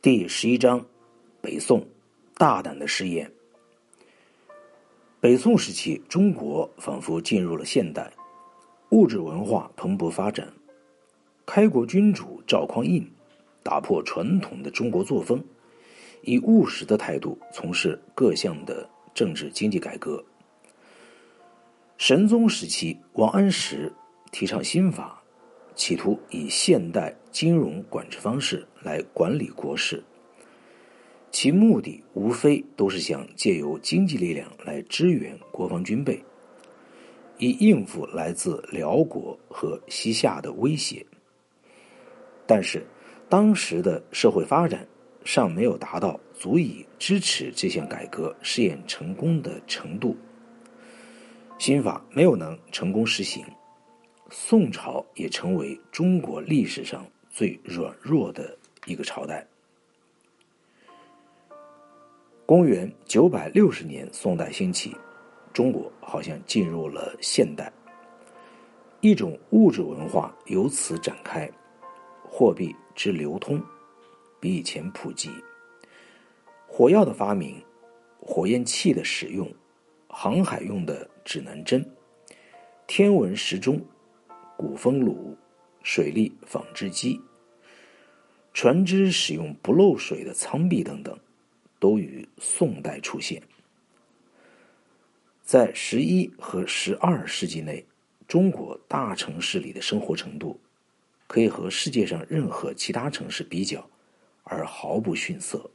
第十一章：北宋大胆的试验。北宋时期，中国仿佛进入了现代，物质文化蓬勃发展。开国君主赵匡胤打破传统的中国作风，以务实的态度从事各项的政治经济改革。神宗时期，王安石提倡新法。企图以现代金融管制方式来管理国事，其目的无非都是想借由经济力量来支援国防军备，以应付来自辽国和西夏的威胁。但是，当时的社会发展尚没有达到足以支持这项改革试验成功的程度，新法没有能成功实行。宋朝也成为中国历史上最软弱的一个朝代。公元九百六十年，宋代兴起，中国好像进入了现代，一种物质文化由此展开，货币之流通比以前普及，火药的发明，火焰器的使用，航海用的指南针，天文时钟。鼓风炉、水利纺织机、船只使用不漏水的舱壁等等，都于宋代出现。在十一和十二世纪内，中国大城市里的生活程度可以和世界上任何其他城市比较，而毫不逊色。